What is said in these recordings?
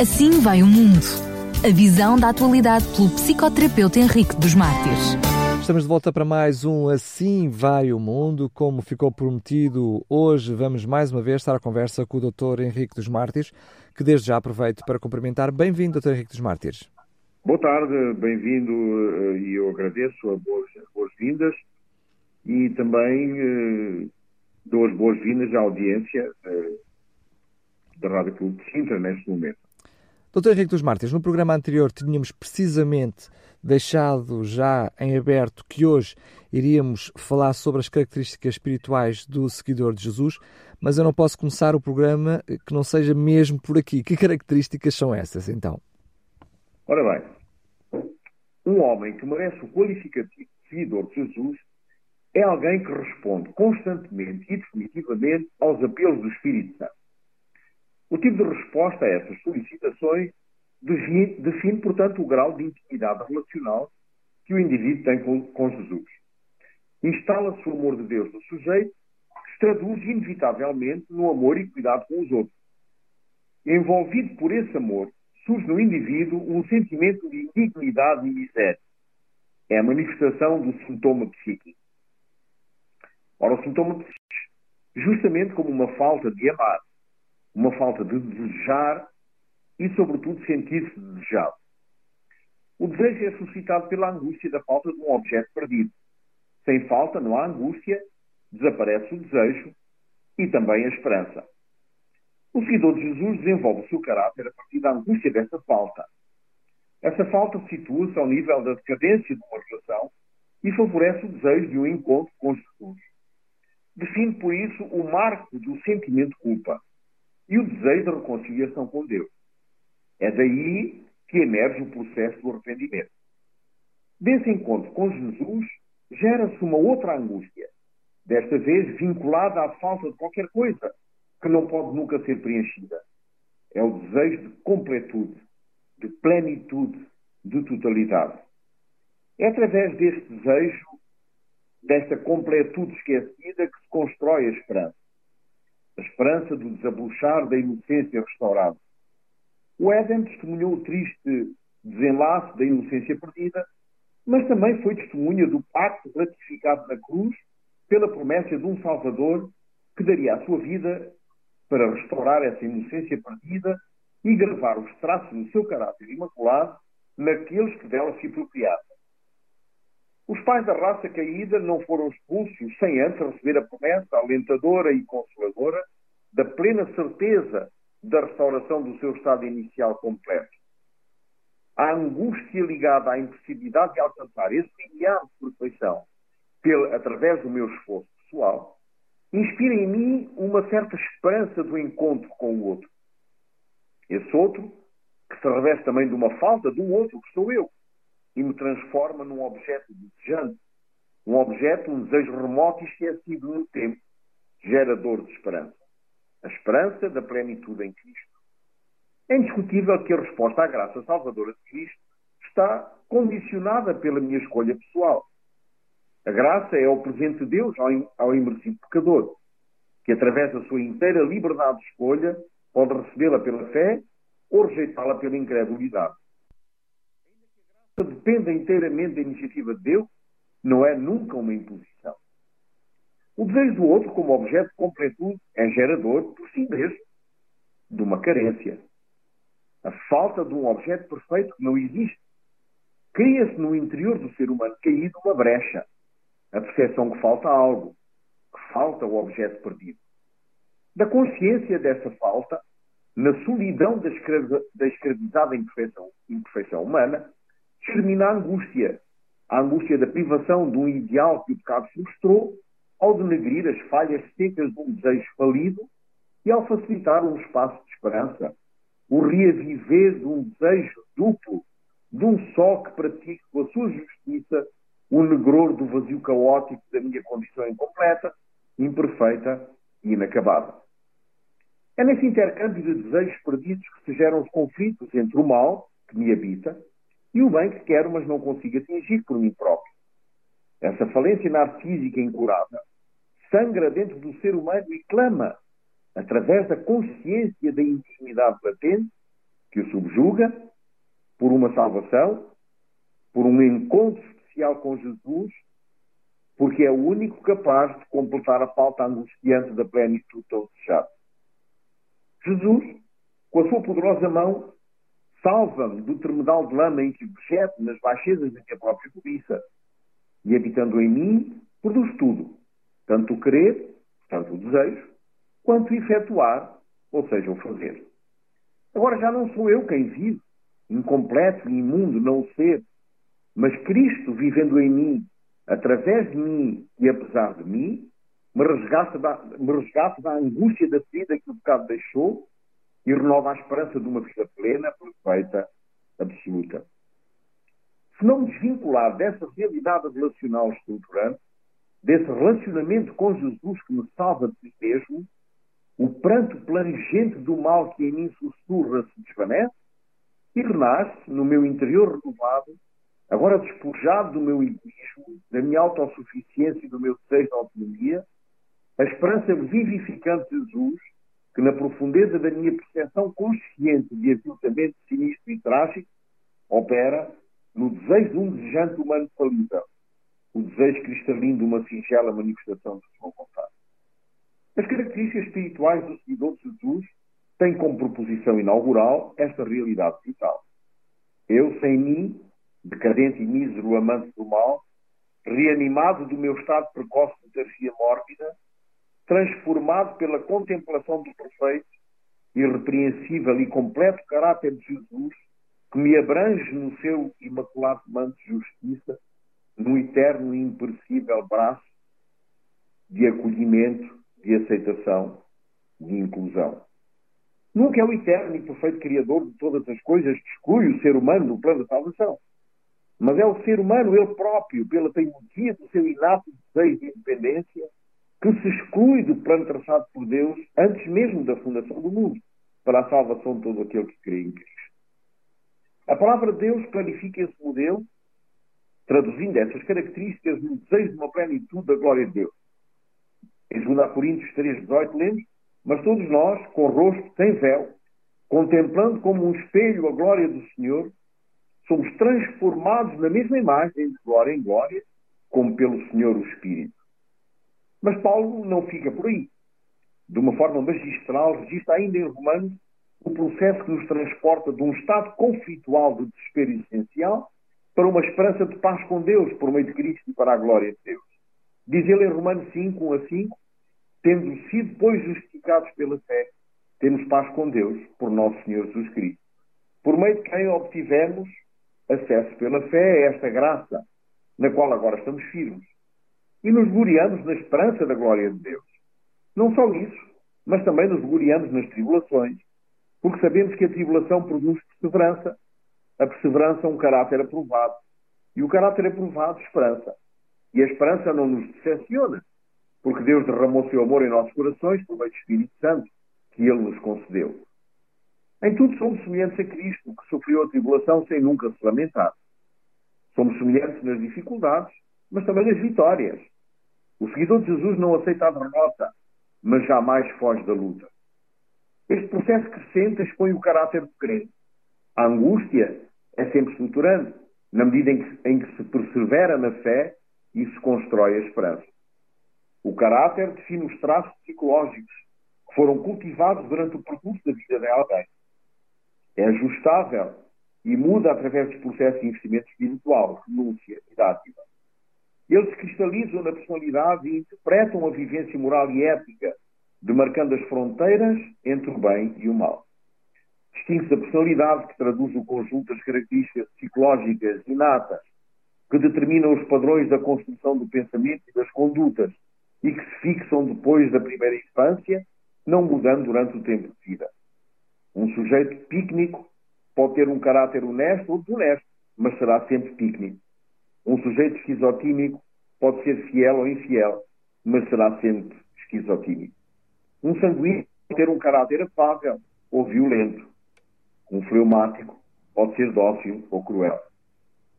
Assim vai o mundo. A visão da atualidade pelo psicoterapeuta Henrique dos Mártires. Estamos de volta para mais um Assim Vai o Mundo. Como ficou prometido, hoje vamos mais uma vez estar à conversa com o Dr. Henrique dos Mártires, que desde já aproveito para cumprimentar. Bem-vindo, Dr. Henrique dos Mártires. Boa tarde, bem-vindo eh, e eu agradeço as boas-vindas e também eh, dou as boas-vindas à audiência eh, da Rádio Clube de Sintra neste momento. Dr. Henrique dos Mártires, no programa anterior tínhamos precisamente deixado já em aberto que hoje iríamos falar sobre as características espirituais do seguidor de Jesus, mas eu não posso começar o programa que não seja mesmo por aqui. Que características são essas, então? Ora bem, um homem que merece o qualificativo de seguidor de Jesus é alguém que responde constantemente e definitivamente aos apelos do Espírito Santo. O tipo de resposta a essas solicitações define, portanto, o grau de intimidade relacional que o indivíduo tem com, com Jesus. Instala-se o amor de Deus no sujeito, que se traduz inevitavelmente no amor e cuidado com os outros. Envolvido por esse amor, surge no indivíduo um sentimento de indignidade e miséria. É a manifestação do sintoma psíquico. Ora, o sintoma psíquico, justamente como uma falta de amar, uma falta de desejar e, sobretudo, sentir-se desejado. O desejo é suscitado pela angústia da falta de um objeto perdido. Sem falta não há angústia, desaparece o desejo e também a esperança. O seguidor de Jesus desenvolve o seu caráter a partir da angústia dessa falta. Essa falta situa-se ao nível da decadência de uma relação e favorece o desejo de um encontro com Jesus. Define, por isso, o marco do sentimento de culpa e o desejo de reconciliação com Deus. É daí que emerge o processo do arrependimento. Desse encontro com Jesus, gera-se uma outra angústia, desta vez vinculada à falta de qualquer coisa que não pode nunca ser preenchida. É o desejo de completude, de plenitude, de totalidade. É através deste desejo, desta completude esquecida, que se constrói a esperança a esperança do desabrochar da inocência restaurada. O Éden testemunhou o triste desenlace da inocência perdida, mas também foi testemunha do pacto ratificado na cruz pela promessa de um Salvador que daria a sua vida para restaurar essa inocência perdida e gravar os traços do seu caráter imaculado naqueles que dela se apropriavam. Os pais da raça caída não foram expulsos sem antes receber a promessa alentadora e consoladora da plena certeza da restauração do seu estado inicial completo. A angústia ligada à impossibilidade de alcançar esse ideal de perfeição pelo, através do meu esforço pessoal inspira em mim uma certa esperança do encontro com o outro. Esse outro, que se reveste também de uma falta um outro que sou eu e me transforma num objeto desejante, um objeto, um desejo remoto e esquecido no tempo, gerador de esperança. A esperança da plenitude em Cristo. É indiscutível que a resposta à graça salvadora de Cristo está condicionada pela minha escolha pessoal. A graça é o presente de Deus ao imersivo pecador, que através da sua inteira liberdade de escolha pode recebê-la pela fé ou rejeitá-la pela incredulidade depende inteiramente da iniciativa de Deus, não é nunca uma imposição. O desejo do outro, como objeto de completude, é gerador, por si mesmo, de uma carência. A falta de um objeto perfeito que não existe. Cria-se no interior do ser humano caído uma brecha. A percepção que falta algo, que falta o objeto perdido. Da consciência dessa falta, na solidão da, da escravizada imperfeição, imperfeição humana, germina a angústia. A angústia da privação de um ideal que o pecado frustrou, ao denegrir as falhas secas de um desejo falido e ao facilitar um espaço de esperança. O reaviver de um desejo duplo, de um só que pratique com a sua justiça o negror do vazio caótico da minha condição incompleta, imperfeita e inacabada. É nesse intercâmbio de desejos perdidos que se geram os conflitos entre o mal, que me habita, e o bem que quero, mas não consigo atingir por mim próprio. Essa falência narcísica incurável sangra dentro do ser humano e clama, através da consciência da indignidade latente, que o subjuga, por uma salvação, por um encontro especial com Jesus, porque é o único capaz de completar a falta angustiante da plenitude tão desejada. Jesus, com a sua poderosa mão, salva-me do terminal de lama em que vegeto nas baixezas da minha própria cobiça. E habitando em mim, produz tudo, tanto o querer, tanto o desejo, quanto o efetuar, ou seja, o fazer. Agora já não sou eu quem vive, incompleto e imundo não o ser, mas Cristo vivendo em mim, através de mim e apesar de mim, me resgata da, me resgata da angústia da vida que o pecado deixou e renova a esperança de uma vida plena, perfeita, absoluta. Se não desvincular dessa realidade relacional estruturante, desse relacionamento com Jesus que me salva de si mesmo, o pranto plangente do mal que em mim sussurra se desvanece e renasce no meu interior renovado, agora despojado do meu egoísmo, da minha autossuficiência e do meu desejo de autonomia, a esperança vivificante de Jesus, que na profundeza da minha percepção consciente de aviltamento sinistro e trágico, opera no desejo de um desejante humano falível, o desejo cristalino de uma singela manifestação de sua vontade. As características espirituais do seguidor de Jesus têm como proposição inaugural esta realidade vital. Eu, sem mim, decadente e mísero amante do mal, reanimado do meu estado precoce de tercia mórbida, transformado pela contemplação do perfeito, irrepreensível e completo caráter de Jesus, que me abrange no seu imaculado manto de justiça, no eterno e imperecível braço de acolhimento, de aceitação, de inclusão. Nunca é o eterno e perfeito Criador de todas as coisas que exclui o ser humano do plano da salvação. Mas é o ser humano, ele próprio, pela teimosia do seu inato desejo de independência, que se exclui do plano traçado por Deus antes mesmo da fundação do mundo, para a salvação de todo aquele que crê em Cristo. A palavra de Deus clarifica esse modelo, traduzindo essas características no desejo de uma plenitude da glória de Deus. Em 2 Coríntios 3,18 lemos, mas todos nós, com o rosto sem véu, contemplando como um espelho a glória do Senhor, somos transformados na mesma imagem, de glória em glória, como pelo Senhor o Espírito. Mas Paulo não fica por aí. De uma forma magistral, registra ainda em Romanos o processo que nos transporta de um estado conflitual de desespero essencial para uma esperança de paz com Deus por meio de Cristo e para a glória de Deus. Diz ele em Romanos 5, 1 a 5, tendo sido, pois, justificados pela fé, temos paz com Deus por nosso Senhor Jesus Cristo, por meio de quem obtivemos acesso pela fé a esta graça, na qual agora estamos firmes, e nos gloriamos na esperança da glória de Deus. Não só isso, mas também nos gloriamos nas tribulações, porque sabemos que a tribulação produz perseverança, a perseverança um caráter aprovado, e o caráter aprovado, esperança. E a esperança não nos decepciona, porque Deus derramou seu amor em nossos corações por meio do Espírito Santo, que Ele nos concedeu. Em tudo somos semelhantes a Cristo, que sofreu a tribulação sem nunca se lamentar. Somos semelhantes nas dificuldades, mas também nas vitórias. O seguidor de Jesus não aceita a derrota, mas jamais foge da luta. Este processo crescente expõe o caráter do crente. A angústia é sempre estruturante, na medida em que, em que se persevera na fé e se constrói a esperança. O caráter define os traços psicológicos que foram cultivados durante o percurso da vida de alguém. É ajustável e muda através dos processos de investimento espiritual, renúncia e dádiva. Eles cristalizam na personalidade e interpretam a vivência moral e ética, demarcando as fronteiras entre o bem e o mal. Distingue-se a personalidade que traduz o conjunto das características psicológicas inatas que determinam os padrões da construção do pensamento e das condutas e que se fixam depois da primeira infância, não mudando durante o tempo de vida. Um sujeito pícnico pode ter um caráter honesto ou desonesto, mas será sempre pícnico. Um sujeito esquizotímico pode ser fiel ou infiel, mas será sempre esquizotímico. Um sanguíneo pode ter um caráter afável ou violento. Um fleumático pode ser dócil ou cruel.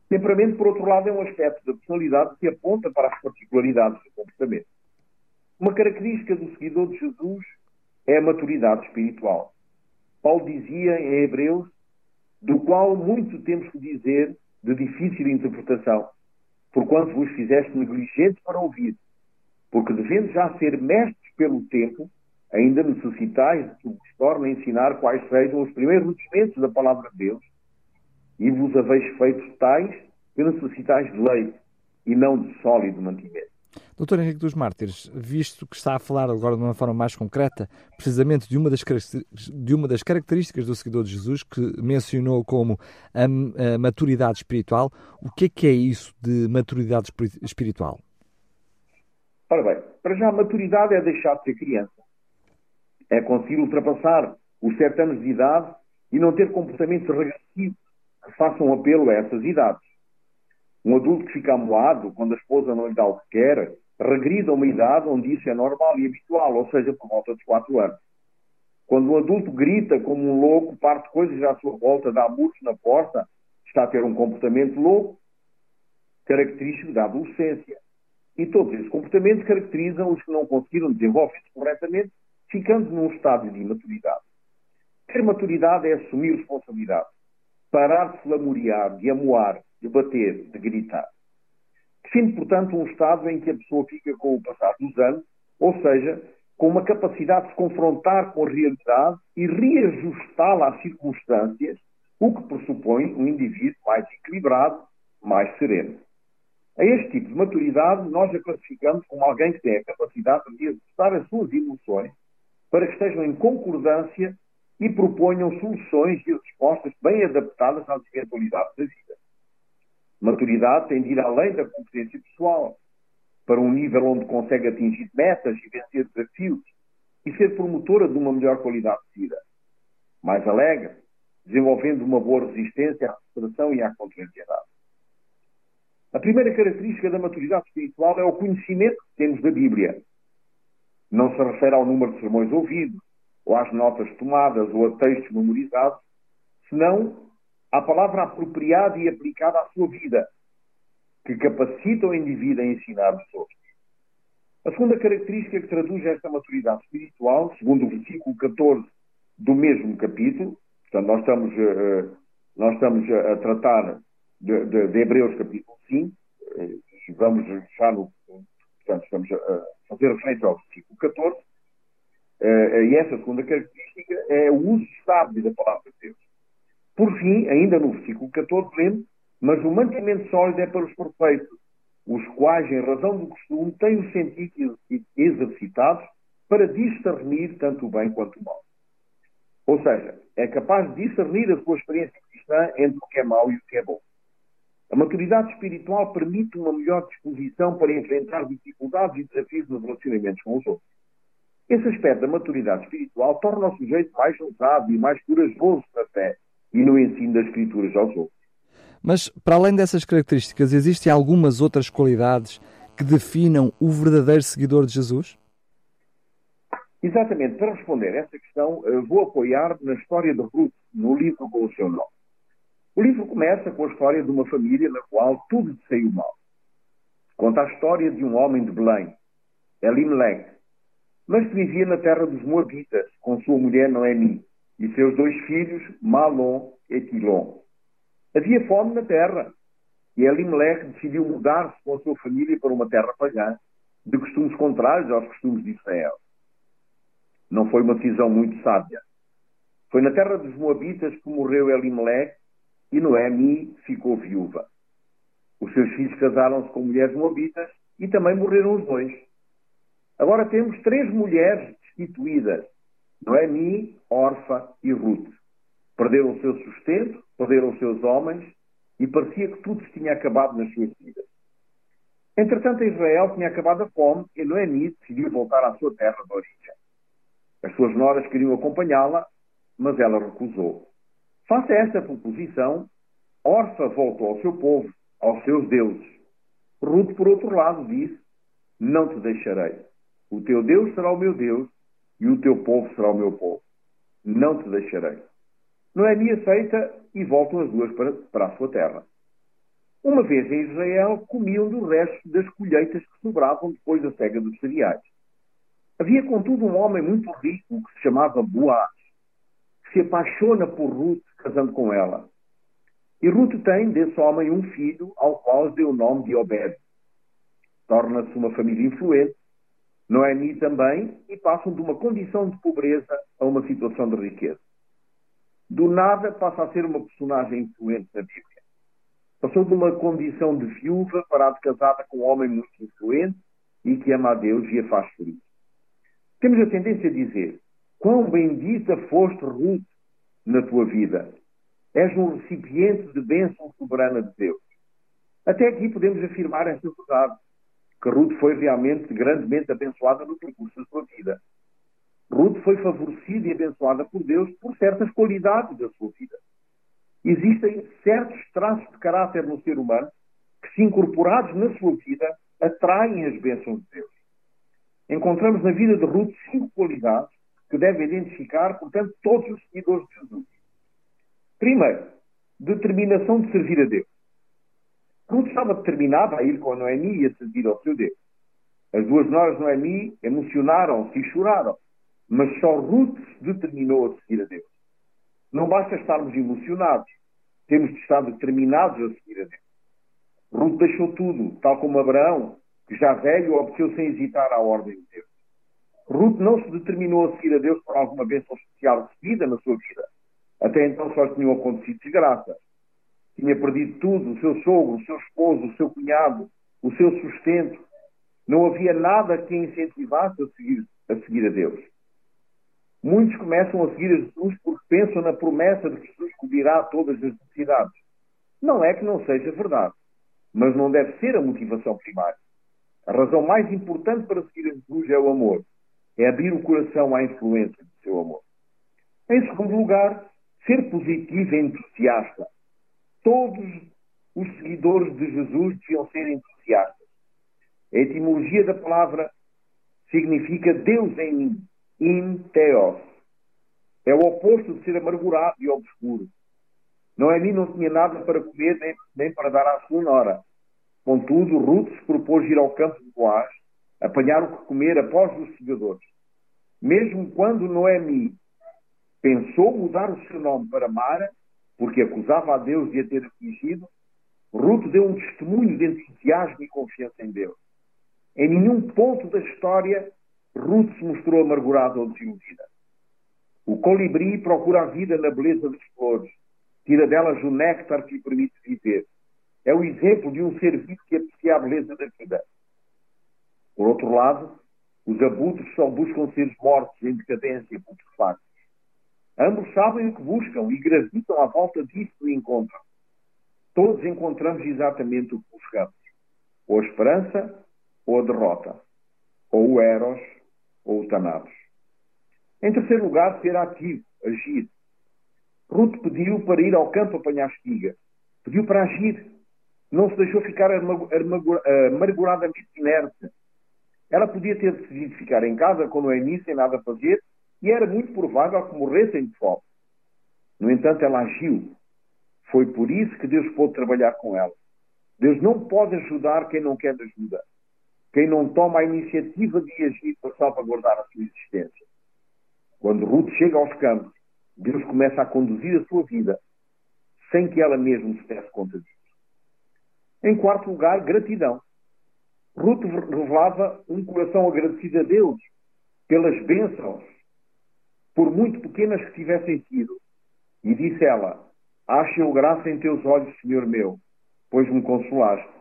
Temperamento, por outro lado, é um aspecto da personalidade que aponta para as particularidades do comportamento. Uma característica do seguidor de Jesus é a maturidade espiritual. Paulo dizia em Hebreus do qual muito temos que dizer de difícil interpretação, porquanto vos fizeste negligentes para ouvir, porque devendo já ser mestres pelo tempo, ainda necessitais de que vos torne a ensinar quais sejam os primeiros rudimentos da palavra de Deus, e vos haveis feito tais que necessitais de leite e não de sólido mantimento. Doutor Henrique dos Mártires, visto que está a falar agora de uma forma mais concreta, precisamente de uma das, de uma das características do seguidor de Jesus, que mencionou como a, a maturidade espiritual, o que é que é isso de maturidade espiritual? Ora bem, para já a maturidade é deixar de ser criança. É conseguir ultrapassar os sete anos de idade e não ter comportamentos regressivos que façam apelo a essas idades. Um adulto que fica amoado quando a esposa não lhe dá o que quer, regride a uma idade onde isso é normal e habitual, ou seja, por volta dos 4 anos. Quando um adulto grita como um louco, parte coisas à sua volta, dá murros na porta, está a ter um comportamento louco, característico da adolescência. E todos esses comportamentos caracterizam os que não conseguiram desenvolver-se corretamente, ficando num estado de imaturidade. Ter maturidade é assumir responsabilidade, parar de se lamorear, de amoar, de bater, de gritar. Define, portanto, um estado em que a pessoa fica com o passar dos anos, ou seja, com uma capacidade de se confrontar com a realidade e reajustá-la às circunstâncias, o que pressupõe um indivíduo mais equilibrado, mais sereno. A este tipo de maturidade, nós a classificamos como alguém que tem a capacidade de ajustar as suas emoções para que estejam em concordância e proponham soluções e respostas bem adaptadas às eventualidades da vida. Maturidade tem de ir além da competência pessoal, para um nível onde consegue atingir metas e vencer desafios e ser promotora de uma melhor qualidade de vida. Mais alegre, desenvolvendo uma boa resistência à frustração e à contrariedade. A primeira característica da maturidade espiritual é o conhecimento que temos da Bíblia. Não se refere ao número de sermões ouvidos, ou às notas tomadas, ou a textos memorizados, senão à palavra apropriada e aplicada à sua vida, que capacita o indivíduo a ensinar os outros. A segunda característica que traduz esta maturidade espiritual, segundo o versículo 14 do mesmo capítulo, portanto, nós estamos, uh, nós estamos a tratar de, de, de, Hebreus capítulo 5, uh, e vamos já no. Portanto, estamos a fazer referência ao versículo 14, uh, e essa segunda característica é o uso sábio da palavra de Deus. Por fim, ainda no versículo 14, lemos: Mas o mantimento sólido é para os perfeitos, os quais, em razão do costume, têm os sentidos exercitados para discernir tanto o bem quanto o mal. Ou seja, é capaz de discernir a sua experiência cristã entre o que é mau e o que é bom. A maturidade espiritual permite uma melhor disposição para enfrentar dificuldades e desafios nos relacionamentos com os outros. Esse aspecto da maturidade espiritual torna o sujeito mais ousado e mais corajoso na fé e no ensino das Escrituras aos outros. Mas, para além dessas características, existem algumas outras qualidades que definam o verdadeiro seguidor de Jesus? Exatamente. Para responder a essa questão, eh, vou apoiar na história de Ruth, no livro com o seu nome. O livro começa com a história de uma família na qual tudo saiu mal. Conta a história de um homem de Belém, Elimelech, mas que vivia na terra dos Moabitas, com sua mulher Noemi e seus dois filhos, Malon e Quilon. Havia fome na terra e Elimelech decidiu mudar-se com a sua família para uma terra pagã, de costumes contrários aos costumes de Israel. Não foi uma decisão muito sábia. Foi na terra dos Moabitas que morreu Elimelech e Noemi ficou viúva. Os seus filhos casaram-se com mulheres moabitas e também morreram os dois. Agora temos três mulheres destituídas Noemi, Orfa e Ruth. Perderam o seu sustento, perderam os seus homens e parecia que tudo se tinha acabado nas suas vidas. Entretanto, Israel tinha acabado a fome e Noemi decidiu voltar à sua terra de origem. As suas noras queriam acompanhá-la, mas ela recusou. Face a esta proposição, Orfa voltou ao seu povo, aos seus deuses. Ruth, por outro lado, disse: Não te deixarei. O teu Deus será o meu Deus e o teu povo será o meu povo. Não te deixarei. Noemi aceita e voltam as duas para, para a sua terra. Uma vez em Israel, comiam do resto das colheitas que sobravam depois da cega dos cereais. Havia, contudo, um homem muito rico que se chamava Boaz, que se apaixona por Ruth casando com ela. E Ruth tem desse homem um filho, ao qual deu o nome de Obed. Torna-se uma família influente. Noemi também, e passam de uma condição de pobreza a uma situação de riqueza. Do nada passa a ser uma personagem influente na Bíblia. Passou de uma condição de viúva para a de casada com um homem muito influente e que ama a Deus e a faz feliz. Temos a tendência a dizer: Quão bendita foste, Ruth, na tua vida. És um recipiente de bênção soberana de Deus. Até aqui podemos afirmar esta verdade, que Ruth foi realmente grandemente abençoada no percurso da sua vida. Ruth foi favorecida e abençoada por Deus por certas qualidades da sua vida. Existem certos traços de caráter no ser humano que, se incorporados na sua vida, atraem as bênçãos de Deus. Encontramos na vida de Ruth cinco qualidades que devem identificar, portanto, todos os seguidores de Jesus. Primeiro, determinação de servir a Deus. Ruth estava determinada a ir com a Noemi e a servir ao seu Deus. As duas noras Noemi emocionaram-se e choraram, mas só Ruth se determinou a seguir a Deus. Não basta estarmos emocionados, temos de estar determinados a seguir a Deus. Ruth deixou tudo, tal como Abraão, que já velho obteu sem hesitar a ordem de Deus. Ruth não se determinou a seguir a Deus por alguma bênção especial recebida na sua vida. Até então só tinham acontecido desgraças. Tinha perdido tudo, o seu sogro, o seu esposo, o seu cunhado, o seu sustento. Não havia nada que a incentivasse a seguir, a seguir a Deus. Muitos começam a seguir a Jesus porque pensam na promessa de que Jesus cobrirá todas as necessidades. Não é que não seja verdade, mas não deve ser a motivação primária. A razão mais importante para seguir a Jesus é o amor é abrir o coração à influência do seu amor. Em segundo lugar, ser positivo e entusiasta. Todos os seguidores de Jesus deviam ser entusiastas. A etimologia da palavra significa Deus em mim, in theos. É o oposto de ser amargurado e obscuro. Noemi não tinha nada para comer nem, nem para dar à sua nora. Contudo, Ruth se propôs ir ao campo de Boaz apanhar o que comer após os segadores. Mesmo quando Noemi pensou mudar o seu nome para Mara, porque acusava a Deus de a ter afligido, Ruth deu um testemunho de entusiasmo e confiança em Deus. Em nenhum ponto da história, Ruth se mostrou amargurada ou desiludida. O colibri procura a vida na beleza das flores, tira delas o néctar que lhe permite viver. É o exemplo de um ser vivo que aprecia a beleza da vida. Por outro lado, os abutres só buscam seres mortos em decadência putrefactos. Ambos sabem o que buscam e gravitam à volta disso e encontram. Todos encontramos exatamente o que buscamos. Ou a esperança, ou a derrota. Ou o Eros, ou o Thanatos. Em terceiro lugar, ser ativo, agir. Ruth pediu para ir ao campo apanhar espiga. Pediu para agir. Não se deixou ficar amarguradamente inerte ela podia ter decidido ficar em casa com Noemi sem nada fazer e era muito provável que morressem de fome. No entanto, ela agiu. Foi por isso que Deus pôde trabalhar com ela. Deus não pode ajudar quem não quer ajuda. Quem não toma a iniciativa de agir para salvaguardar a sua existência. Quando Ruth chega aos campos, Deus começa a conduzir a sua vida sem que ela mesma se desse conta disso. Em quarto lugar, gratidão. Ruth revelava um coração agradecido a Deus pelas bênçãos, por muito pequenas que tivessem sido. E disse ela: Ache eu graça em teus olhos, Senhor meu, pois me consolaste,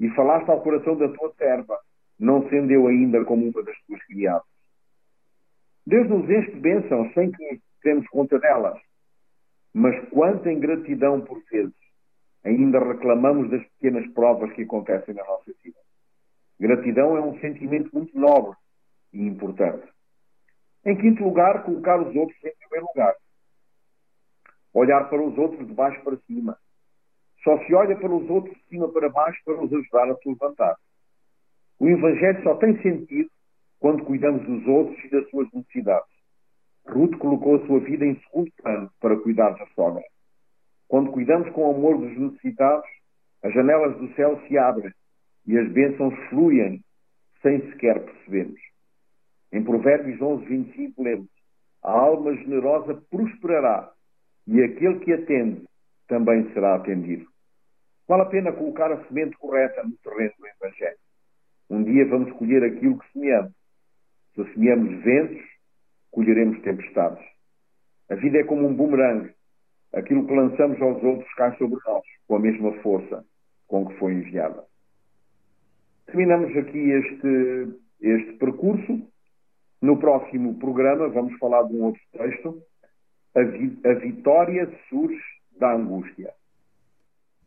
e falaste ao coração da tua serva, não sendo eu ainda como uma das tuas criadas. Deus nos enche de bênçãos sem que temos conta delas. Mas quanta ingratidão por vezes ainda reclamamos das pequenas provas que acontecem na nossa vida. Gratidão é um sentimento muito nobre e importante. Em quinto lugar, colocar os outros em primeiro lugar. Olhar para os outros de baixo para cima. Só se olha para os outros de cima para baixo para os ajudar a se levantar. O Evangelho só tem sentido quando cuidamos dos outros e das suas necessidades. Ruth colocou a sua vida em segundo plano para cuidar da sogra. Quando cuidamos com amor dos necessitados, as janelas do céu se abrem e as bênçãos fluem sem sequer percebermos. Em Provérbios 11, 25, lemos: A alma generosa prosperará e aquele que atende também será atendido. Vale a pena colocar a semente correta no terreno do Evangelho. Um dia vamos colher aquilo que semeamos. Se semeamos ventos, colheremos tempestades. A vida é como um bumerangue. Aquilo que lançamos aos outros cai sobre nós, com a mesma força com que foi enviada. Terminamos aqui este, este percurso. No próximo programa vamos falar de um outro texto. A, vi, a vitória surge da angústia.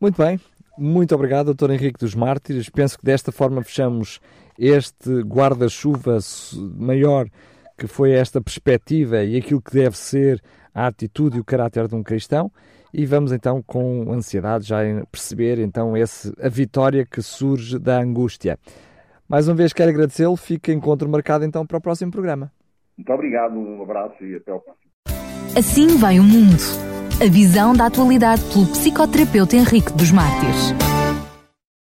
Muito bem. Muito obrigado, doutor Henrique dos Mártires. Penso que desta forma fechamos este guarda-chuva maior que foi esta perspectiva e aquilo que deve ser a atitude e o caráter de um cristão. E vamos então com ansiedade já perceber então esse, a vitória que surge da angústia. Mais uma vez quero agradecê-lo, fica encontro marcado então para o próximo programa. Muito obrigado, um abraço e até ao próximo. Assim vai o mundo. A visão da atualidade pelo psicoterapeuta Henrique dos Mártires.